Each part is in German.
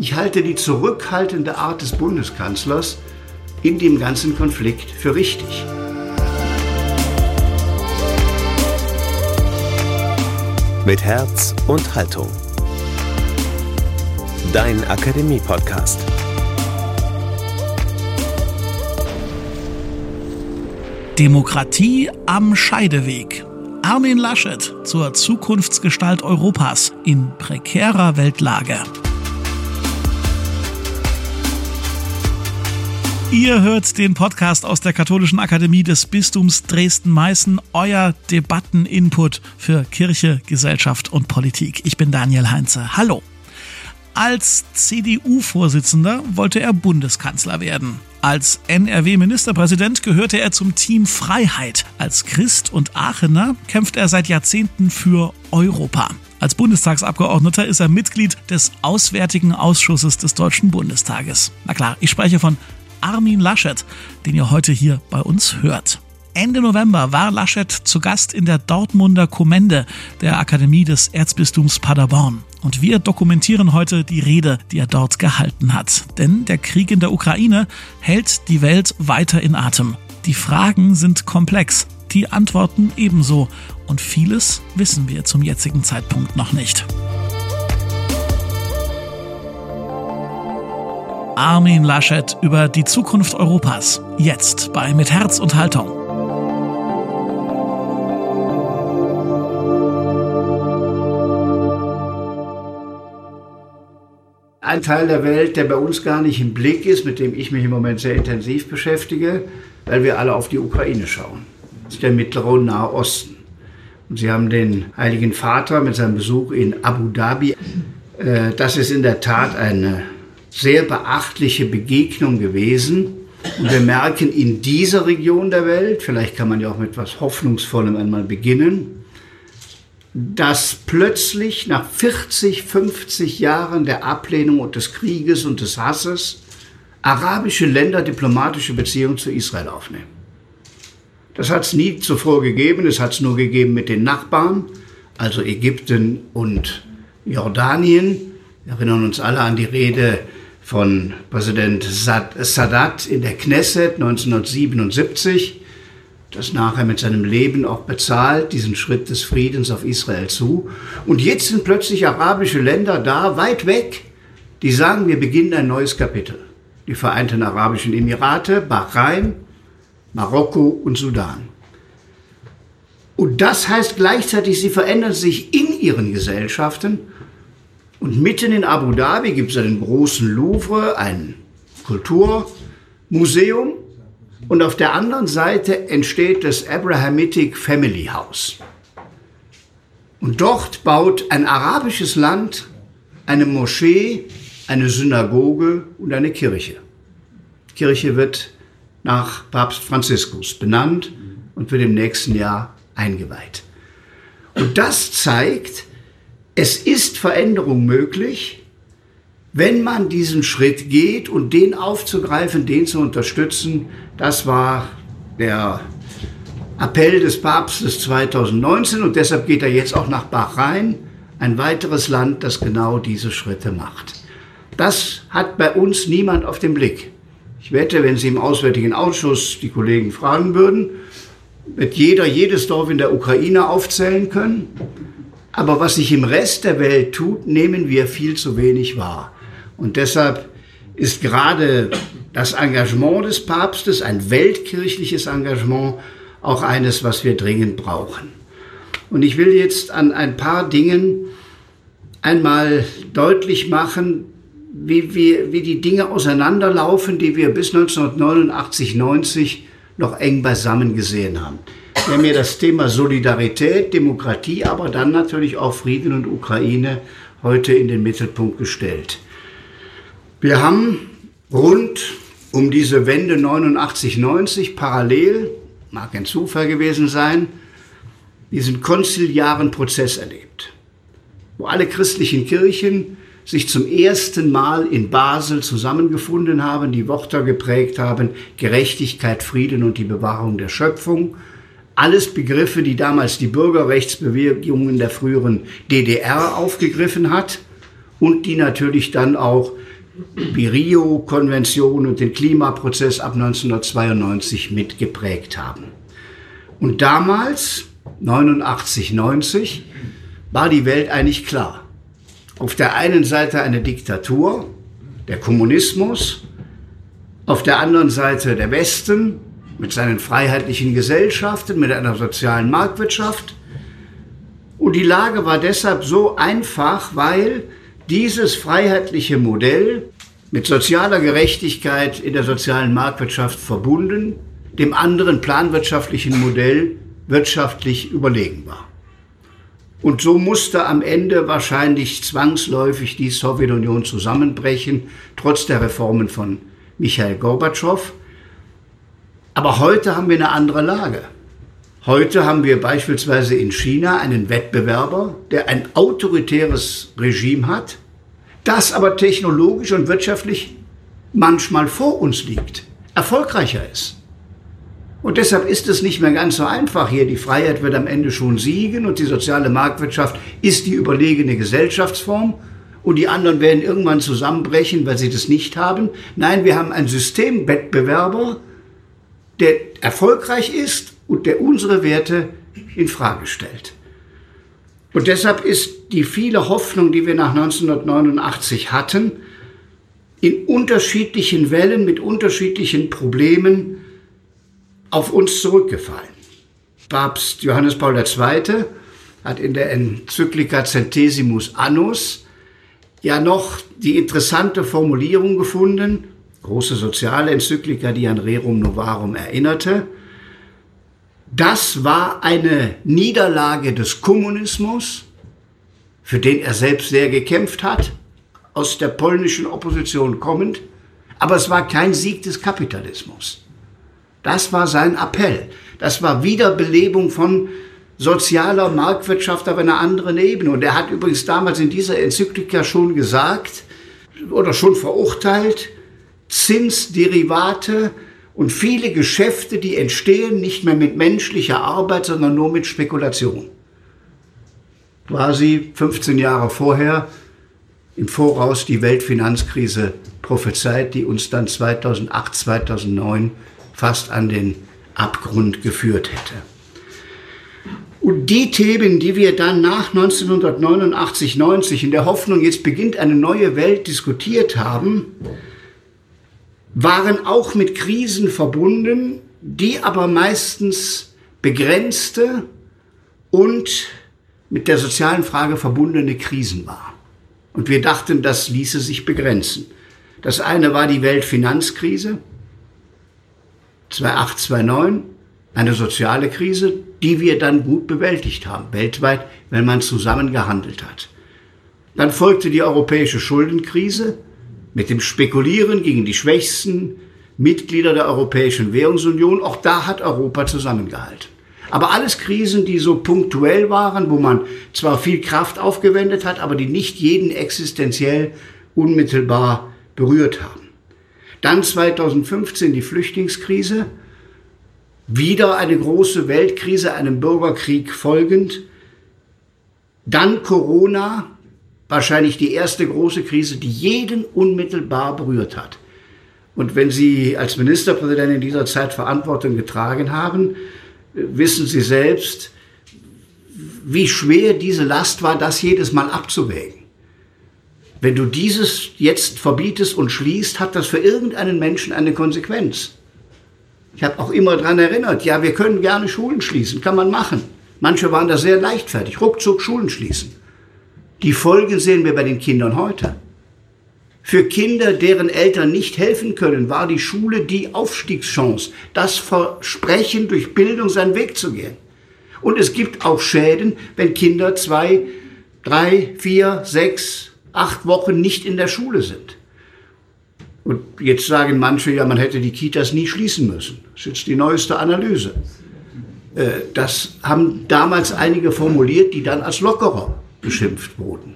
Ich halte die zurückhaltende Art des Bundeskanzlers in dem ganzen Konflikt für richtig. Mit Herz und Haltung. Dein Akademie-Podcast. Demokratie am Scheideweg. Armin Laschet zur Zukunftsgestalt Europas in prekärer Weltlage. Ihr hört den Podcast aus der Katholischen Akademie des Bistums Dresden-Meißen, euer Debatteninput für Kirche, Gesellschaft und Politik. Ich bin Daniel Heinze. Hallo. Als CDU-Vorsitzender wollte er Bundeskanzler werden. Als NRW-Ministerpräsident gehörte er zum Team Freiheit. Als Christ und Aachener kämpft er seit Jahrzehnten für Europa. Als Bundestagsabgeordneter ist er Mitglied des Auswärtigen Ausschusses des Deutschen Bundestages. Na klar, ich spreche von Armin Laschet, den ihr heute hier bei uns hört. Ende November war Laschet zu Gast in der Dortmunder Kommende der Akademie des Erzbistums Paderborn. Und wir dokumentieren heute die Rede, die er dort gehalten hat. Denn der Krieg in der Ukraine hält die Welt weiter in Atem. Die Fragen sind komplex, die Antworten ebenso. Und vieles wissen wir zum jetzigen Zeitpunkt noch nicht. Armin Laschet über die Zukunft Europas. Jetzt bei Mit Herz und Haltung. Ein Teil der Welt, der bei uns gar nicht im Blick ist, mit dem ich mich im Moment sehr intensiv beschäftige, weil wir alle auf die Ukraine schauen. Das ist der mittlere und nahe Osten. Und Sie haben den Heiligen Vater mit seinem Besuch in Abu Dhabi. Äh, das ist in der Tat eine sehr beachtliche Begegnung gewesen. Und wir merken in dieser Region der Welt, vielleicht kann man ja auch mit etwas Hoffnungsvollem einmal beginnen, dass plötzlich nach 40, 50 Jahren der Ablehnung und des Krieges und des Hasses arabische Länder diplomatische Beziehungen zu Israel aufnehmen. Das hat es nie zuvor gegeben, es hat es nur gegeben mit den Nachbarn, also Ägypten und Jordanien. Wir erinnern uns alle an die Rede von Präsident Sadat in der Knesset 1977, das nachher mit seinem Leben auch bezahlt, diesen Schritt des Friedens auf Israel zu. Und jetzt sind plötzlich arabische Länder da, weit weg, die sagen, wir beginnen ein neues Kapitel. Die Vereinten Arabischen Emirate, Bahrain, Marokko und Sudan. Und das heißt gleichzeitig, sie verändern sich in ihren Gesellschaften und mitten in Abu Dhabi gibt es einen großen Louvre, ein Kulturmuseum. Und auf der anderen Seite entsteht das Abrahamitic Family House. Und dort baut ein arabisches Land eine Moschee, eine Synagoge und eine Kirche. Die Kirche wird nach Papst Franziskus benannt und wird im nächsten Jahr eingeweiht. Und das zeigt, es ist Veränderung möglich, wenn man diesen Schritt geht und den aufzugreifen, den zu unterstützen. Das war der Appell des Papstes 2019 und deshalb geht er jetzt auch nach Bahrain, ein weiteres Land, das genau diese Schritte macht. Das hat bei uns niemand auf dem Blick. Ich wette, wenn Sie im Auswärtigen Ausschuss die Kollegen fragen würden, wird jeder jedes Dorf in der Ukraine aufzählen können. Aber was sich im Rest der Welt tut, nehmen wir viel zu wenig wahr. Und deshalb ist gerade das Engagement des Papstes, ein weltkirchliches Engagement, auch eines, was wir dringend brauchen. Und ich will jetzt an ein paar Dingen einmal deutlich machen, wie, wir, wie die Dinge auseinanderlaufen, die wir bis 1989, 90 noch eng beisammen gesehen haben. Haben ja das Thema Solidarität, Demokratie, aber dann natürlich auch Frieden und Ukraine heute in den Mittelpunkt gestellt. Wir haben rund um diese Wende 89, 90 parallel, mag ein Zufall gewesen sein, diesen konziliaren Prozess erlebt, wo alle christlichen Kirchen sich zum ersten Mal in Basel zusammengefunden haben, die Worte geprägt haben, Gerechtigkeit, Frieden und die Bewahrung der Schöpfung, alles Begriffe, die damals die Bürgerrechtsbewegungen der früheren DDR aufgegriffen hat und die natürlich dann auch die Rio-Konvention und den Klimaprozess ab 1992 mitgeprägt haben. Und damals, 89, 90, war die Welt eigentlich klar. Auf der einen Seite eine Diktatur, der Kommunismus, auf der anderen Seite der Westen mit seinen freiheitlichen Gesellschaften, mit einer sozialen Marktwirtschaft. Und die Lage war deshalb so einfach, weil dieses freiheitliche Modell mit sozialer Gerechtigkeit in der sozialen Marktwirtschaft verbunden, dem anderen planwirtschaftlichen Modell wirtschaftlich überlegen war. Und so musste am Ende wahrscheinlich zwangsläufig die Sowjetunion zusammenbrechen, trotz der Reformen von Michael Gorbatschow. Aber heute haben wir eine andere Lage. Heute haben wir beispielsweise in China einen Wettbewerber, der ein autoritäres Regime hat, das aber technologisch und wirtschaftlich manchmal vor uns liegt, erfolgreicher ist. Und deshalb ist es nicht mehr ganz so einfach hier. Die Freiheit wird am Ende schon siegen und die soziale Marktwirtschaft ist die überlegene Gesellschaftsform und die anderen werden irgendwann zusammenbrechen, weil sie das nicht haben. Nein, wir haben einen Systemwettbewerber, der erfolgreich ist und der unsere Werte in Frage stellt. Und deshalb ist die viele Hoffnung, die wir nach 1989 hatten, in unterschiedlichen Wellen mit unterschiedlichen Problemen auf uns zurückgefallen. Papst Johannes Paul II. hat in der Enzyklika Centesimus Annus ja noch die interessante Formulierung gefunden, große soziale Enzyklika, die an Rerum Novarum erinnerte. Das war eine Niederlage des Kommunismus, für den er selbst sehr gekämpft hat, aus der polnischen Opposition kommend, aber es war kein Sieg des Kapitalismus. Das war sein Appell. Das war Wiederbelebung von sozialer Marktwirtschaft auf einer anderen Ebene. Und er hat übrigens damals in dieser Enzyklika schon gesagt oder schon verurteilt, Zinsderivate und viele Geschäfte, die entstehen, nicht mehr mit menschlicher Arbeit, sondern nur mit Spekulation. Quasi 15 Jahre vorher im Voraus die Weltfinanzkrise prophezeit, die uns dann 2008, 2009 fast an den Abgrund geführt hätte. Und die Themen, die wir dann nach 1989, 90 in der Hoffnung, jetzt beginnt eine neue Welt diskutiert haben, waren auch mit Krisen verbunden, die aber meistens begrenzte und mit der sozialen Frage verbundene Krisen waren. Und wir dachten, das ließe sich begrenzen. Das eine war die Weltfinanzkrise, 2008, 2009 eine soziale Krise, die wir dann gut bewältigt haben, weltweit, wenn man zusammen gehandelt hat. Dann folgte die europäische Schuldenkrise mit dem Spekulieren gegen die schwächsten Mitglieder der Europäischen Währungsunion. Auch da hat Europa zusammengehalten. Aber alles Krisen, die so punktuell waren, wo man zwar viel Kraft aufgewendet hat, aber die nicht jeden existenziell unmittelbar berührt haben. Dann 2015 die Flüchtlingskrise, wieder eine große Weltkrise, einem Bürgerkrieg folgend. Dann Corona, wahrscheinlich die erste große Krise, die jeden unmittelbar berührt hat. Und wenn Sie als Ministerpräsident in dieser Zeit Verantwortung getragen haben, wissen Sie selbst, wie schwer diese Last war, das jedes Mal abzuwägen. Wenn du dieses jetzt verbietest und schließt, hat das für irgendeinen Menschen eine Konsequenz. Ich habe auch immer daran erinnert, ja, wir können gerne Schulen schließen, kann man machen. Manche waren da sehr leichtfertig, ruckzuck Schulen schließen. Die Folgen sehen wir bei den Kindern heute. Für Kinder, deren Eltern nicht helfen können, war die Schule die Aufstiegschance, das Versprechen, durch Bildung seinen Weg zu gehen. Und es gibt auch Schäden, wenn Kinder zwei, drei, vier, sechs, acht Wochen nicht in der Schule sind. Und jetzt sagen manche, ja, man hätte die Kitas nie schließen müssen. Das ist jetzt die neueste Analyse. Äh, das haben damals einige formuliert, die dann als lockerer beschimpft wurden.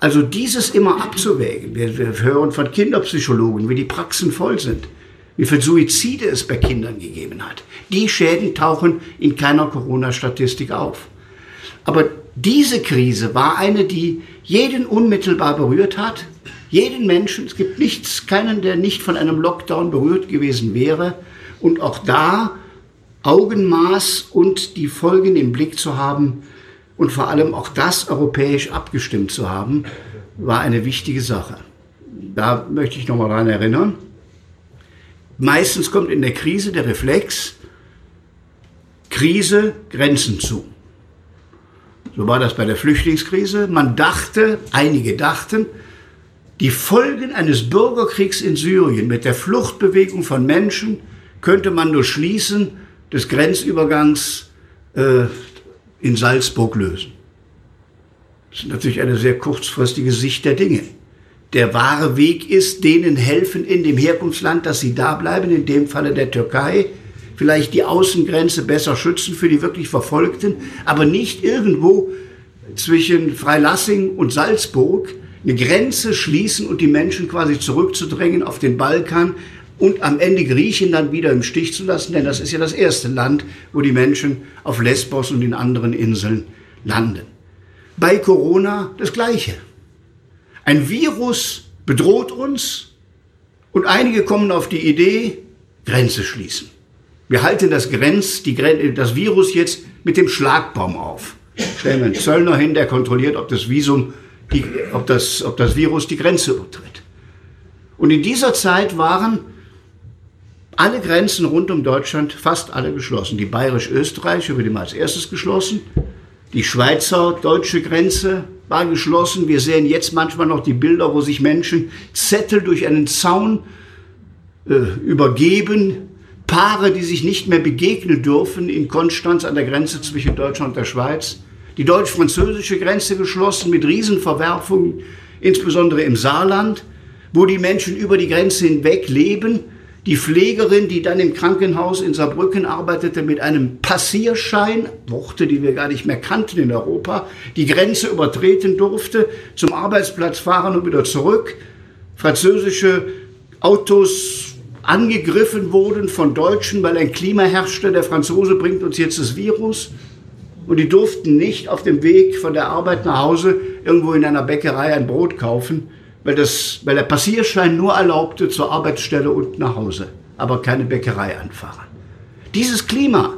Also dieses immer abzuwägen. Wir, wir hören von Kinderpsychologen, wie die Praxen voll sind, wie viele Suizide es bei Kindern gegeben hat. Die Schäden tauchen in keiner Corona-Statistik auf. Aber diese Krise war eine, die jeden unmittelbar berührt hat, jeden Menschen. Es gibt nichts, keinen, der nicht von einem Lockdown berührt gewesen wäre. Und auch da Augenmaß und die Folgen im Blick zu haben und vor allem auch das europäisch abgestimmt zu haben, war eine wichtige Sache. Da möchte ich nochmal daran erinnern. Meistens kommt in der Krise der Reflex, Krise, Grenzen zu. So war das bei der Flüchtlingskrise. Man dachte, einige dachten, die Folgen eines Bürgerkriegs in Syrien mit der Fluchtbewegung von Menschen könnte man nur schließen des Grenzübergangs äh, in Salzburg lösen. Das ist natürlich eine sehr kurzfristige Sicht der Dinge. Der wahre Weg ist, denen helfen in dem Herkunftsland, dass sie da bleiben, in dem Falle der Türkei, vielleicht die Außengrenze besser schützen für die wirklich Verfolgten, aber nicht irgendwo zwischen Freilassing und Salzburg eine Grenze schließen und die Menschen quasi zurückzudrängen auf den Balkan und am Ende Griechenland wieder im Stich zu lassen, denn das ist ja das erste Land, wo die Menschen auf Lesbos und den anderen Inseln landen. Bei Corona das Gleiche. Ein Virus bedroht uns und einige kommen auf die Idee, Grenze schließen. Wir halten das, Grenz, die, das Virus jetzt mit dem Schlagbaum auf. Stellen wir einen Zöllner hin, der kontrolliert, ob das Visum die, ob, das, ob das Virus die Grenze übertritt. Und in dieser Zeit waren alle Grenzen rund um Deutschland, fast alle geschlossen. Die bayerisch-österreichische wurde als erstes geschlossen. Die Schweizer-deutsche Grenze war geschlossen. Wir sehen jetzt manchmal noch die Bilder, wo sich Menschen Zettel durch einen Zaun äh, übergeben. Paare, die sich nicht mehr begegnen dürfen in Konstanz an der Grenze zwischen Deutschland und der Schweiz die deutsch-französische Grenze geschlossen mit Riesenverwerfungen, insbesondere im Saarland, wo die Menschen über die Grenze hinweg leben. Die Pflegerin, die dann im Krankenhaus in Saarbrücken arbeitete, mit einem Passierschein, Worte, die wir gar nicht mehr kannten in Europa, die Grenze übertreten durfte, zum Arbeitsplatz fahren und wieder zurück. Französische Autos angegriffen wurden von Deutschen, weil ein Klima herrschte. Der Franzose bringt uns jetzt das Virus und die durften nicht auf dem Weg von der Arbeit nach Hause irgendwo in einer Bäckerei ein Brot kaufen, weil, das, weil der Passierschein nur erlaubte zur Arbeitsstelle und nach Hause, aber keine Bäckerei anfahren. Dieses Klima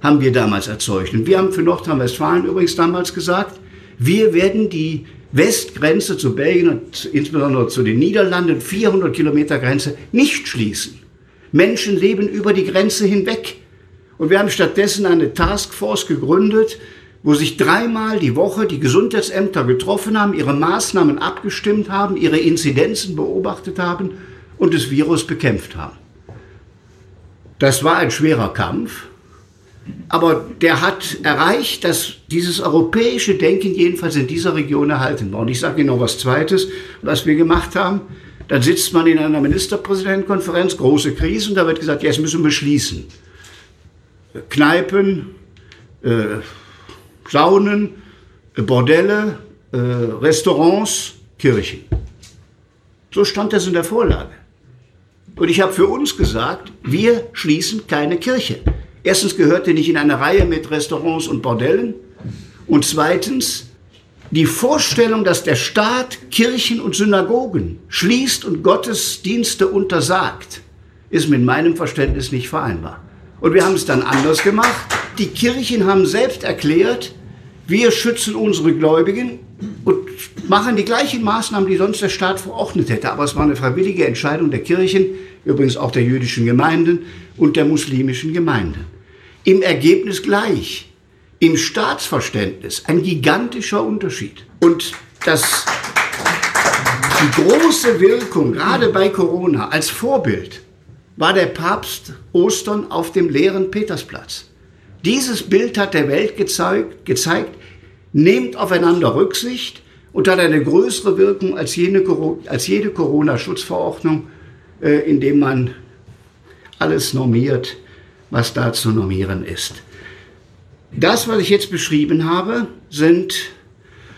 haben wir damals erzeugt. Und wir haben für Nordrhein-Westfalen übrigens damals gesagt, wir werden die Westgrenze zu Belgien und insbesondere zu den Niederlanden, 400 Kilometer Grenze, nicht schließen. Menschen leben über die Grenze hinweg. Und wir haben stattdessen eine Taskforce gegründet, wo sich dreimal die Woche die Gesundheitsämter getroffen haben, ihre Maßnahmen abgestimmt haben, ihre Inzidenzen beobachtet haben und das Virus bekämpft haben. Das war ein schwerer Kampf, aber der hat erreicht, dass dieses europäische Denken jedenfalls in dieser Region erhalten war. Und ich sage Ihnen noch was Zweites, was wir gemacht haben. Dann sitzt man in einer Ministerpräsidentenkonferenz, große Krise, und da wird gesagt, jetzt müssen wir schließen. Kneipen, äh, Saunen, äh, Bordelle, äh, Restaurants, Kirchen. So stand das in der Vorlage. Und ich habe für uns gesagt, wir schließen keine Kirche. Erstens gehört die nicht in eine Reihe mit Restaurants und Bordellen. Und zweitens, die Vorstellung, dass der Staat Kirchen und Synagogen schließt und Gottesdienste untersagt, ist mit meinem Verständnis nicht vereinbar. Und wir haben es dann anders gemacht. Die Kirchen haben selbst erklärt, wir schützen unsere Gläubigen und machen die gleichen Maßnahmen, die sonst der Staat verordnet hätte. Aber es war eine freiwillige Entscheidung der Kirchen, übrigens auch der jüdischen Gemeinden und der muslimischen Gemeinden. Im Ergebnis gleich. Im Staatsverständnis ein gigantischer Unterschied. Und das, die große Wirkung, gerade bei Corona, als Vorbild, war der Papst Ostern auf dem leeren Petersplatz. Dieses Bild hat der Welt gezeigt, gezeigt nehmt aufeinander Rücksicht und hat eine größere Wirkung als jede, als jede Corona-Schutzverordnung, äh, indem man alles normiert, was da zu normieren ist. Das, was ich jetzt beschrieben habe, sind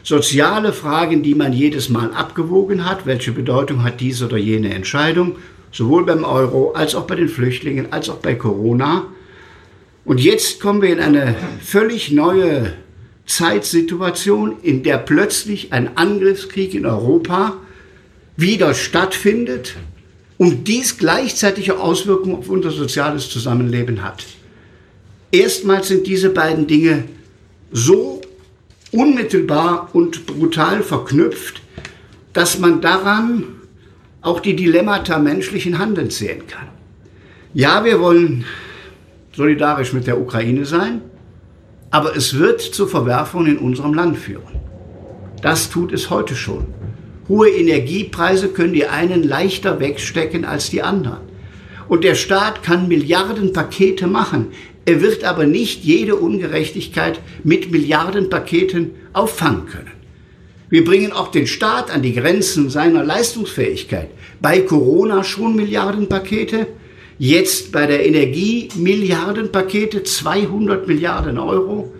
soziale Fragen, die man jedes Mal abgewogen hat. Welche Bedeutung hat diese oder jene Entscheidung? sowohl beim Euro als auch bei den Flüchtlingen als auch bei Corona. Und jetzt kommen wir in eine völlig neue Zeitsituation, in der plötzlich ein Angriffskrieg in Europa wieder stattfindet und dies gleichzeitige Auswirkungen auf unser soziales Zusammenleben hat. Erstmals sind diese beiden Dinge so unmittelbar und brutal verknüpft, dass man daran auch die Dilemmata menschlichen Handelns sehen kann. Ja, wir wollen solidarisch mit der Ukraine sein, aber es wird zu Verwerfungen in unserem Land führen. Das tut es heute schon. Hohe Energiepreise können die einen leichter wegstecken als die anderen. Und der Staat kann Milliardenpakete machen. Er wird aber nicht jede Ungerechtigkeit mit Milliardenpaketen auffangen können. Wir bringen auch den Staat an die Grenzen seiner Leistungsfähigkeit. Bei Corona schon Milliardenpakete, jetzt bei der Energie Milliardenpakete, 200 Milliarden Euro.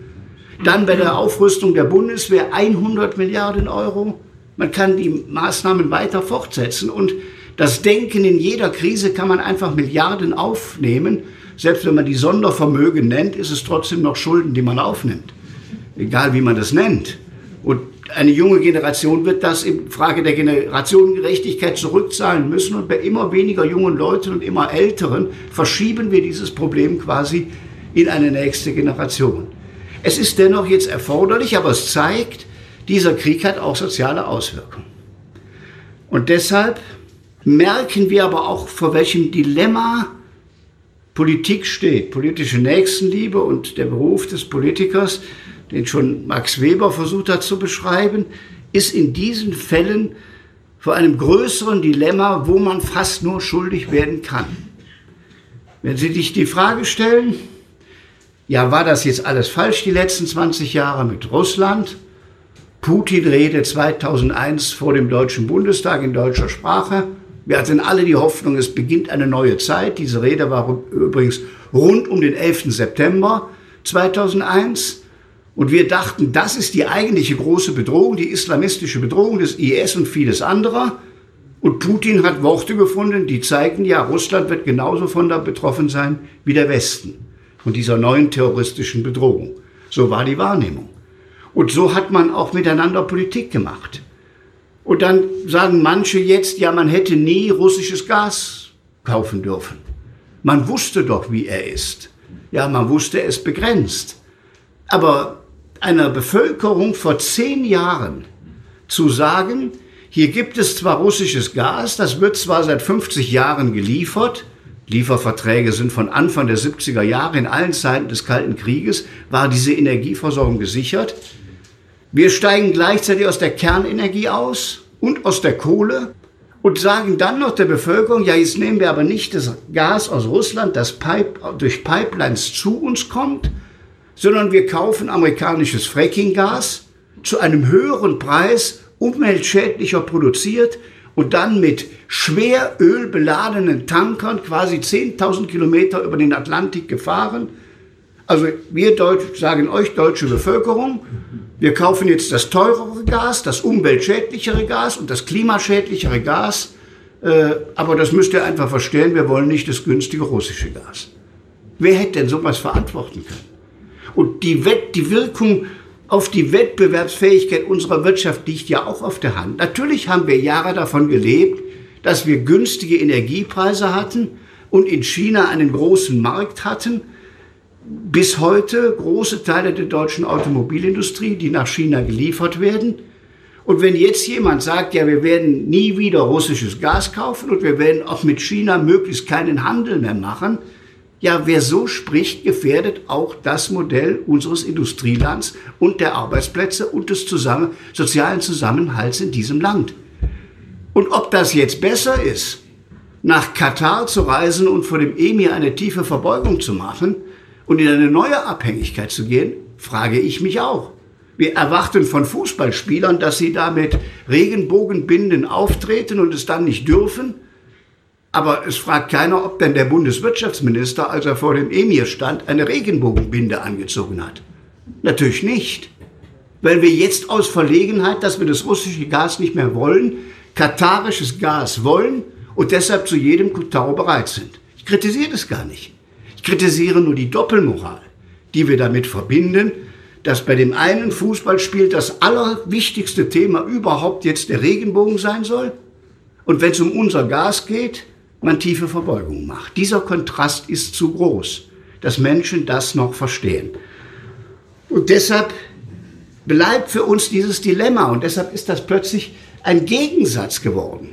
Dann bei der Aufrüstung der Bundeswehr 100 Milliarden Euro. Man kann die Maßnahmen weiter fortsetzen und das Denken in jeder Krise kann man einfach Milliarden aufnehmen. Selbst wenn man die Sondervermögen nennt, ist es trotzdem noch Schulden, die man aufnimmt. Egal wie man das nennt. Und eine junge Generation wird das in Frage der Generationengerechtigkeit zurückzahlen müssen. Und bei immer weniger jungen Leuten und immer älteren verschieben wir dieses Problem quasi in eine nächste Generation. Es ist dennoch jetzt erforderlich, aber es zeigt, dieser Krieg hat auch soziale Auswirkungen. Und deshalb merken wir aber auch, vor welchem Dilemma Politik steht. Politische Nächstenliebe und der Beruf des Politikers den schon Max Weber versucht hat zu beschreiben, ist in diesen Fällen vor einem größeren Dilemma, wo man fast nur schuldig werden kann. Wenn Sie sich die Frage stellen, ja, war das jetzt alles falsch die letzten 20 Jahre mit Russland? Putin redet 2001 vor dem Deutschen Bundestag in deutscher Sprache. Wir hatten alle die Hoffnung, es beginnt eine neue Zeit. Diese Rede war übrigens rund um den 11. September 2001. Und wir dachten, das ist die eigentliche große Bedrohung, die islamistische Bedrohung des IS und vieles anderer. Und Putin hat Worte gefunden, die zeigen, ja, Russland wird genauso von da betroffen sein wie der Westen, von dieser neuen terroristischen Bedrohung. So war die Wahrnehmung. Und so hat man auch miteinander Politik gemacht. Und dann sagen manche jetzt, ja, man hätte nie russisches Gas kaufen dürfen. Man wusste doch, wie er ist. Ja, man wusste es begrenzt. Aber einer Bevölkerung vor zehn Jahren zu sagen, hier gibt es zwar russisches Gas, das wird zwar seit 50 Jahren geliefert, Lieferverträge sind von Anfang der 70er Jahre, in allen Zeiten des Kalten Krieges war diese Energieversorgung gesichert. Wir steigen gleichzeitig aus der Kernenergie aus und aus der Kohle und sagen dann noch der Bevölkerung, ja, jetzt nehmen wir aber nicht das Gas aus Russland, das Pipe, durch Pipelines zu uns kommt, sondern wir kaufen amerikanisches Frackinggas zu einem höheren Preis, umweltschädlicher produziert und dann mit schwer ölbeladenen Tankern quasi 10.000 Kilometer über den Atlantik gefahren. Also wir Deutsch, sagen euch deutsche Bevölkerung, wir kaufen jetzt das teurere Gas, das umweltschädlichere Gas und das klimaschädlichere Gas. Äh, aber das müsst ihr einfach verstehen, wir wollen nicht das günstige russische Gas. Wer hätte denn sowas verantworten können? Und die, Wett, die Wirkung auf die Wettbewerbsfähigkeit unserer Wirtschaft liegt ja auch auf der Hand. Natürlich haben wir Jahre davon gelebt, dass wir günstige Energiepreise hatten und in China einen großen Markt hatten. Bis heute große Teile der deutschen Automobilindustrie, die nach China geliefert werden. Und wenn jetzt jemand sagt, ja, wir werden nie wieder russisches Gas kaufen und wir werden auch mit China möglichst keinen Handel mehr machen, ja, wer so spricht, gefährdet auch das Modell unseres Industrielands und der Arbeitsplätze und des zusammen, sozialen Zusammenhalts in diesem Land. Und ob das jetzt besser ist, nach Katar zu reisen und vor dem Emir eine tiefe Verbeugung zu machen und in eine neue Abhängigkeit zu gehen, frage ich mich auch. Wir erwarten von Fußballspielern, dass sie da mit Regenbogenbinden auftreten und es dann nicht dürfen. Aber es fragt keiner, ob denn der Bundeswirtschaftsminister, als er vor dem Emir stand, eine Regenbogenbinde angezogen hat. Natürlich nicht. Weil wir jetzt aus Verlegenheit, dass wir das russische Gas nicht mehr wollen, katarisches Gas wollen und deshalb zu jedem Kutau bereit sind. Ich kritisiere das gar nicht. Ich kritisiere nur die Doppelmoral, die wir damit verbinden, dass bei dem einen Fußballspiel das allerwichtigste Thema überhaupt jetzt der Regenbogen sein soll und wenn es um unser Gas geht, man tiefe Verbeugung macht. Dieser Kontrast ist zu groß, dass Menschen das noch verstehen. Und deshalb bleibt für uns dieses Dilemma und deshalb ist das plötzlich ein Gegensatz geworden.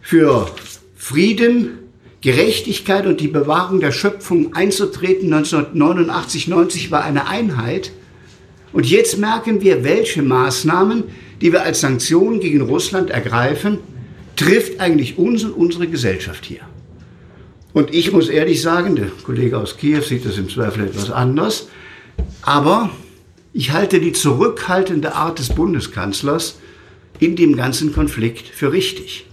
Für Frieden, Gerechtigkeit und die Bewahrung der Schöpfung einzutreten 1989, 90 war eine Einheit. Und jetzt merken wir, welche Maßnahmen, die wir als Sanktionen gegen Russland ergreifen, trifft eigentlich uns und unsere Gesellschaft hier. Und ich muss ehrlich sagen, der Kollege aus Kiew sieht das im Zweifel etwas anders, aber ich halte die zurückhaltende Art des Bundeskanzlers in dem ganzen Konflikt für richtig.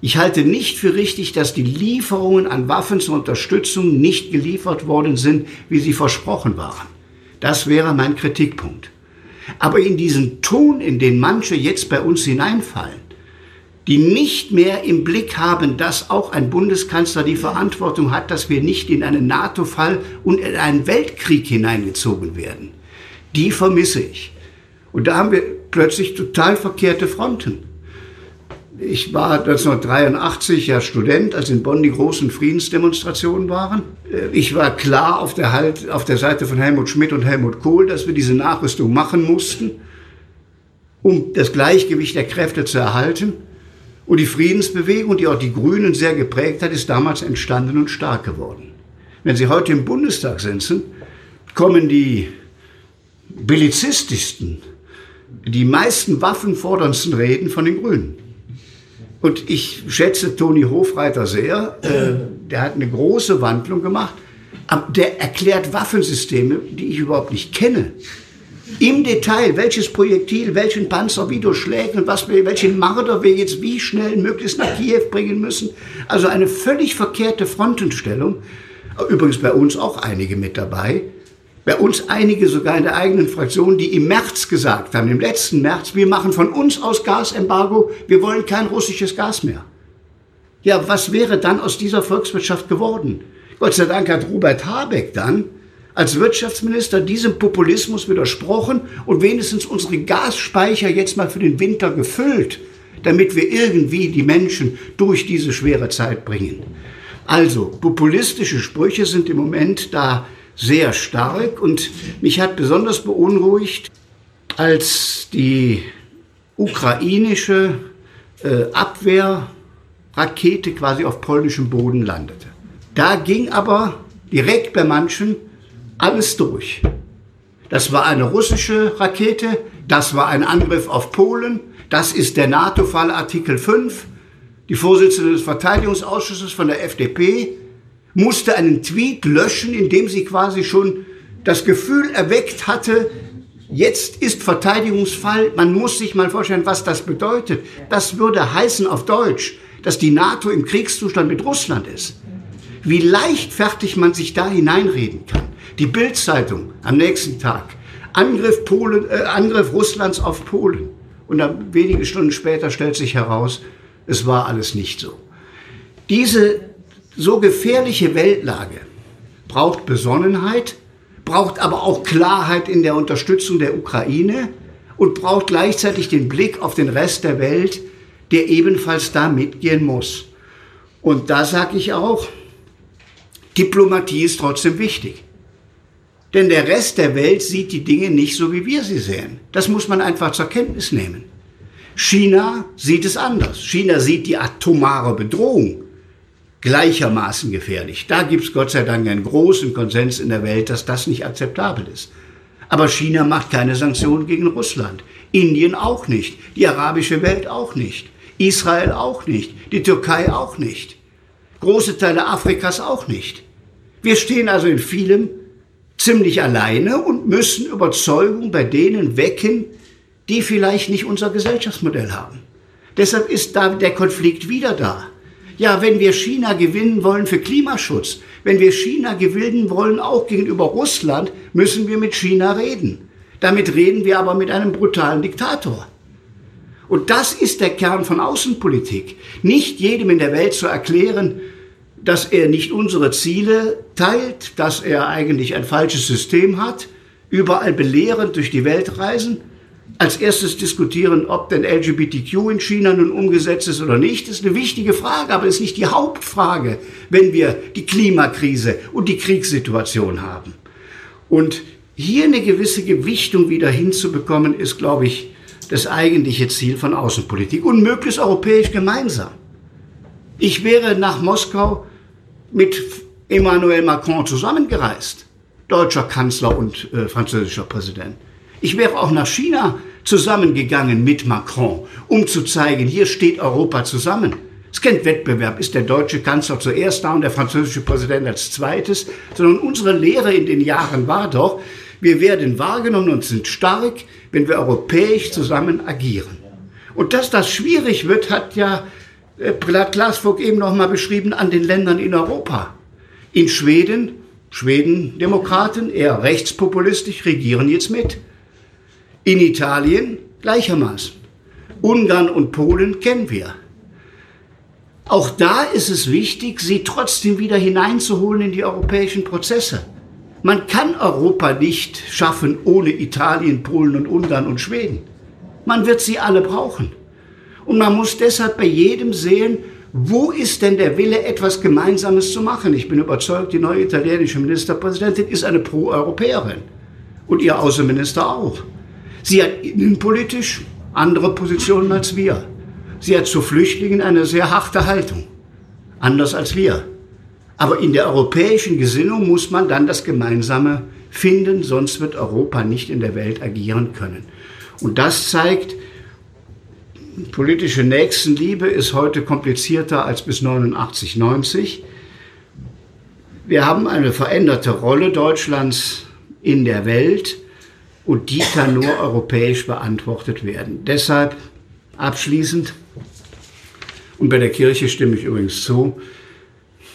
Ich halte nicht für richtig, dass die Lieferungen an Waffen zur Unterstützung nicht geliefert worden sind, wie sie versprochen waren. Das wäre mein Kritikpunkt. Aber in diesen Ton, in den manche jetzt bei uns hineinfallen, die nicht mehr im Blick haben, dass auch ein Bundeskanzler die Verantwortung hat, dass wir nicht in einen NATO-Fall und in einen Weltkrieg hineingezogen werden die vermisse ich. Und da haben wir plötzlich total verkehrte Fronten. Ich war 1983 ja Student, als in Bonn die großen Friedensdemonstrationen waren. Ich war klar auf der, halt, auf der Seite von Helmut Schmidt und Helmut Kohl, dass wir diese Nachrüstung machen mussten, um das Gleichgewicht der Kräfte zu erhalten. Und die Friedensbewegung, die auch die Grünen sehr geprägt hat, ist damals entstanden und stark geworden. Wenn Sie heute im Bundestag sitzen, kommen die bellizistischsten, die meisten waffenforderndsten Reden von den Grünen. Und ich schätze Toni Hofreiter sehr. Äh, der hat eine große Wandlung gemacht. Der erklärt Waffensysteme, die ich überhaupt nicht kenne. Im Detail, welches Projektil, welchen Panzer wie durchschlägt und was, welchen Marder wir jetzt wie schnell möglichst nach Kiew bringen müssen. Also eine völlig verkehrte Frontenstellung. Übrigens bei uns auch einige mit dabei. Bei uns einige sogar in der eigenen Fraktion, die im März gesagt haben, im letzten März, wir machen von uns aus Gasembargo, wir wollen kein russisches Gas mehr. Ja, was wäre dann aus dieser Volkswirtschaft geworden? Gott sei Dank hat Robert Habeck dann als Wirtschaftsminister diesem Populismus widersprochen und wenigstens unsere Gasspeicher jetzt mal für den Winter gefüllt, damit wir irgendwie die Menschen durch diese schwere Zeit bringen. Also, populistische Sprüche sind im Moment da sehr stark und mich hat besonders beunruhigt, als die ukrainische äh, Abwehrrakete quasi auf polnischem Boden landete. Da ging aber direkt bei manchen alles durch. Das war eine russische Rakete, das war ein Angriff auf Polen, das ist der NATO-Fall Artikel 5. Die Vorsitzende des Verteidigungsausschusses von der FDP musste einen Tweet löschen, in dem sie quasi schon das Gefühl erweckt hatte, jetzt ist Verteidigungsfall, man muss sich mal vorstellen, was das bedeutet. Das würde heißen auf Deutsch, dass die NATO im Kriegszustand mit Russland ist. Wie leichtfertig man sich da hineinreden kann. Die Bildzeitung am nächsten Tag. Angriff, Polen, äh, Angriff Russlands auf Polen. Und dann wenige Stunden später stellt sich heraus, es war alles nicht so. Diese so gefährliche Weltlage braucht Besonnenheit, braucht aber auch Klarheit in der Unterstützung der Ukraine und braucht gleichzeitig den Blick auf den Rest der Welt, der ebenfalls da mitgehen muss. Und da sage ich auch, Diplomatie ist trotzdem wichtig. Denn der Rest der Welt sieht die Dinge nicht so, wie wir sie sehen. Das muss man einfach zur Kenntnis nehmen. China sieht es anders. China sieht die atomare Bedrohung gleichermaßen gefährlich. Da gibt es Gott sei Dank einen großen Konsens in der Welt, dass das nicht akzeptabel ist. Aber China macht keine Sanktionen gegen Russland. Indien auch nicht. Die arabische Welt auch nicht. Israel auch nicht. Die Türkei auch nicht. Große Teile Afrikas auch nicht. Wir stehen also in vielem ziemlich alleine und müssen Überzeugung bei denen wecken, die vielleicht nicht unser Gesellschaftsmodell haben. Deshalb ist da der Konflikt wieder da. Ja, wenn wir China gewinnen wollen für Klimaschutz, wenn wir China gewinnen wollen auch gegenüber Russland, müssen wir mit China reden. Damit reden wir aber mit einem brutalen Diktator. Und das ist der Kern von Außenpolitik. Nicht jedem in der Welt zu erklären, dass er nicht unsere Ziele teilt, dass er eigentlich ein falsches System hat, überall belehrend durch die Welt reisen, als erstes diskutieren, ob denn LGBTQ in China nun umgesetzt ist oder nicht. Ist eine wichtige Frage, aber ist nicht die Hauptfrage, wenn wir die Klimakrise und die Kriegssituation haben. Und hier eine gewisse Gewichtung wieder hinzubekommen, ist, glaube ich, das eigentliche Ziel von Außenpolitik und möglichst europäisch gemeinsam. Ich wäre nach Moskau mit Emmanuel Macron zusammengereist, deutscher Kanzler und äh, französischer Präsident. Ich wäre auch nach China zusammengegangen mit Macron, um zu zeigen, hier steht Europa zusammen. Es kennt Wettbewerb, ist der deutsche Kanzler zuerst da und der französische Präsident als zweites, sondern unsere Lehre in den Jahren war doch, wir werden wahrgenommen und sind stark, wenn wir europäisch zusammen agieren. Und dass das schwierig wird, hat ja äh, Glasvogt eben noch mal beschrieben an den Ländern in Europa. In Schweden, Schweden Demokraten, eher rechtspopulistisch, regieren jetzt mit. In Italien gleichermaßen. Ungarn und Polen kennen wir. Auch da ist es wichtig, sie trotzdem wieder hineinzuholen in die europäischen Prozesse. Man kann Europa nicht schaffen ohne Italien, Polen und Ungarn und Schweden. Man wird sie alle brauchen. Und man muss deshalb bei jedem sehen, wo ist denn der Wille, etwas Gemeinsames zu machen? Ich bin überzeugt, die neue italienische Ministerpräsidentin ist eine Pro-Europäerin. Und ihr Außenminister auch. Sie hat innenpolitisch andere Positionen als wir. Sie hat zu Flüchtlingen eine sehr harte Haltung. Anders als wir. Aber in der europäischen Gesinnung muss man dann das Gemeinsame finden, sonst wird Europa nicht in der Welt agieren können. Und das zeigt, politische Nächstenliebe ist heute komplizierter als bis 89, 90. Wir haben eine veränderte Rolle Deutschlands in der Welt und die kann nur europäisch beantwortet werden. Deshalb abschließend, und bei der Kirche stimme ich übrigens zu,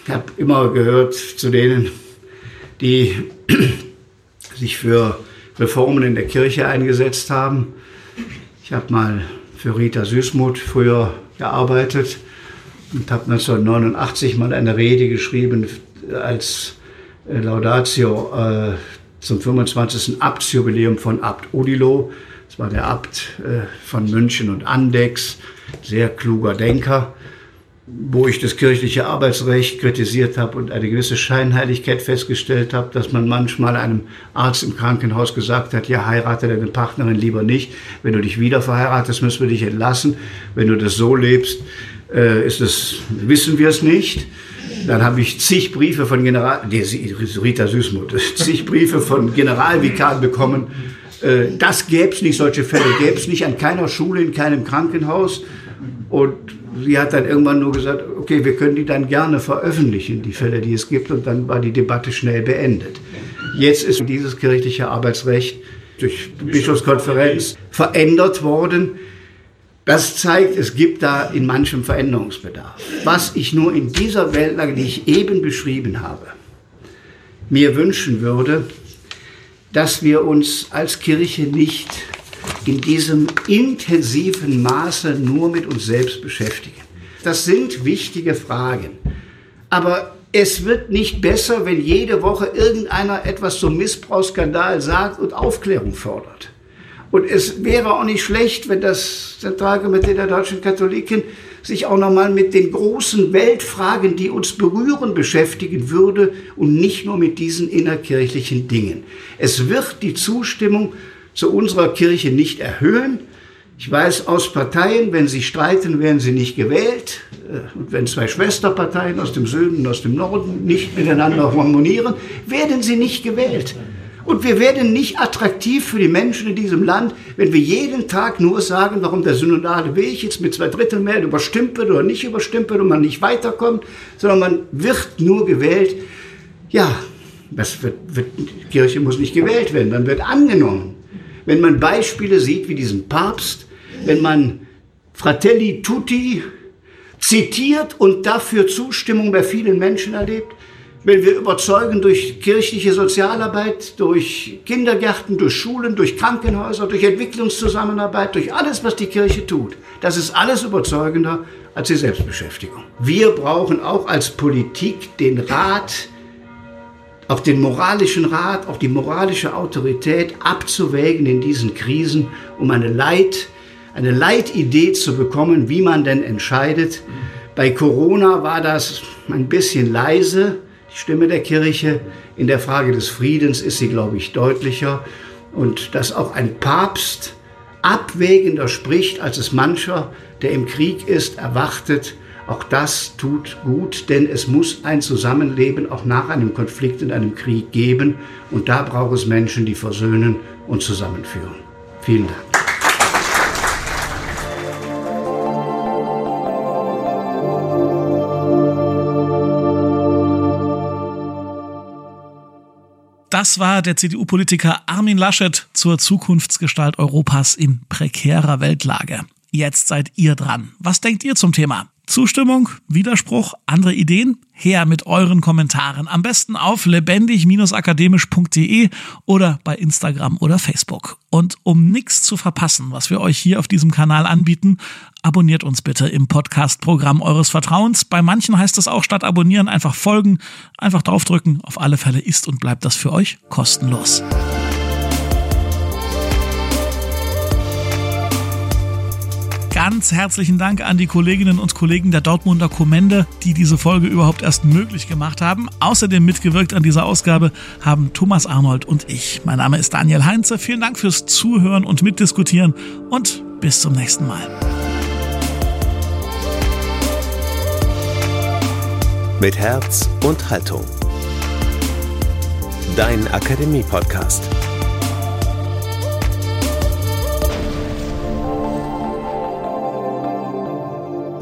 ich habe immer gehört zu denen, die sich für Reformen in der Kirche eingesetzt haben. Ich habe mal für Rita Süßmuth früher gearbeitet und habe 1989 mal eine Rede geschrieben als äh, Laudatio äh, zum 25. Abtsjubiläum von Abt Odilo. Das war der Abt äh, von München und Andex, sehr kluger Denker wo ich das kirchliche Arbeitsrecht kritisiert habe und eine gewisse Scheinheiligkeit festgestellt habe, dass man manchmal einem Arzt im Krankenhaus gesagt hat, ja, heirate deine Partnerin lieber nicht. Wenn du dich wieder verheiratest, müssen wir dich entlassen. Wenn du das so lebst, äh, ist es, wissen wir es nicht. Dann habe ich zig Briefe von General, Rita Süßmuth, zig Briefe von Generalvikaren bekommen. Äh, das gäbe es nicht, solche Fälle gäbe es nicht an keiner Schule, in keinem Krankenhaus. Und sie hat dann irgendwann nur gesagt, okay, wir können die dann gerne veröffentlichen, die Fälle, die es gibt. Und dann war die Debatte schnell beendet. Jetzt ist dieses kirchliche Arbeitsrecht durch Bischofskonferenz verändert worden. Das zeigt, es gibt da in manchem Veränderungsbedarf. Was ich nur in dieser Weltlage, die ich eben beschrieben habe, mir wünschen würde, dass wir uns als Kirche nicht in diesem intensiven Maße nur mit uns selbst beschäftigen. Das sind wichtige Fragen. Aber es wird nicht besser, wenn jede Woche irgendeiner etwas zum Missbrauchsskandal sagt und Aufklärung fordert. Und es wäre auch nicht schlecht, wenn das Zentralkomitee der deutschen Katholiken sich auch nochmal mit den großen Weltfragen, die uns berühren, beschäftigen würde und nicht nur mit diesen innerkirchlichen Dingen. Es wird die Zustimmung zu unserer Kirche nicht erhöhen. Ich weiß aus Parteien, wenn sie streiten, werden sie nicht gewählt. Äh, und wenn zwei Schwesterparteien aus dem Süden und aus dem Norden nicht miteinander harmonieren, werden sie nicht gewählt. Und wir werden nicht attraktiv für die Menschen in diesem Land, wenn wir jeden Tag nur sagen, warum der synodale Weg jetzt mit zwei Drittel mehr überstimmt oder nicht überstimmt und man nicht weiterkommt, sondern man wird nur gewählt. Ja, das wird, wird, die Kirche muss nicht gewählt werden, dann wird angenommen wenn man Beispiele sieht wie diesen Papst, wenn man Fratelli Tutti zitiert und dafür Zustimmung bei vielen Menschen erlebt, wenn wir überzeugen durch kirchliche Sozialarbeit, durch Kindergärten, durch Schulen, durch Krankenhäuser, durch Entwicklungszusammenarbeit, durch alles, was die Kirche tut. Das ist alles überzeugender als die Selbstbeschäftigung. Wir brauchen auch als Politik den Rat auch den moralischen Rat, auch die moralische Autorität abzuwägen in diesen Krisen, um eine Leit, eine Leitidee zu bekommen, wie man denn entscheidet. Bei Corona war das ein bisschen leise, die Stimme der Kirche. In der Frage des Friedens ist sie, glaube ich, deutlicher. Und dass auch ein Papst abwägender spricht, als es mancher, der im Krieg ist, erwartet, auch das tut gut, denn es muss ein Zusammenleben auch nach einem Konflikt in einem Krieg geben. Und da braucht es Menschen, die versöhnen und zusammenführen. Vielen Dank. Das war der CDU-Politiker Armin Laschet zur Zukunftsgestalt Europas in prekärer Weltlage. Jetzt seid ihr dran. Was denkt ihr zum Thema? Zustimmung, Widerspruch, andere Ideen? Her mit euren Kommentaren. Am besten auf lebendig-akademisch.de oder bei Instagram oder Facebook. Und um nichts zu verpassen, was wir euch hier auf diesem Kanal anbieten, abonniert uns bitte im Podcast-Programm eures Vertrauens. Bei manchen heißt es auch statt abonnieren einfach folgen, einfach draufdrücken. Auf alle Fälle ist und bleibt das für euch kostenlos. Ganz herzlichen Dank an die Kolleginnen und Kollegen der Dortmunder Kommende, die diese Folge überhaupt erst möglich gemacht haben. Außerdem mitgewirkt an dieser Ausgabe haben Thomas Arnold und ich. Mein Name ist Daniel Heinze. Vielen Dank fürs Zuhören und Mitdiskutieren und bis zum nächsten Mal. Mit Herz und Haltung. Dein Akademie-Podcast.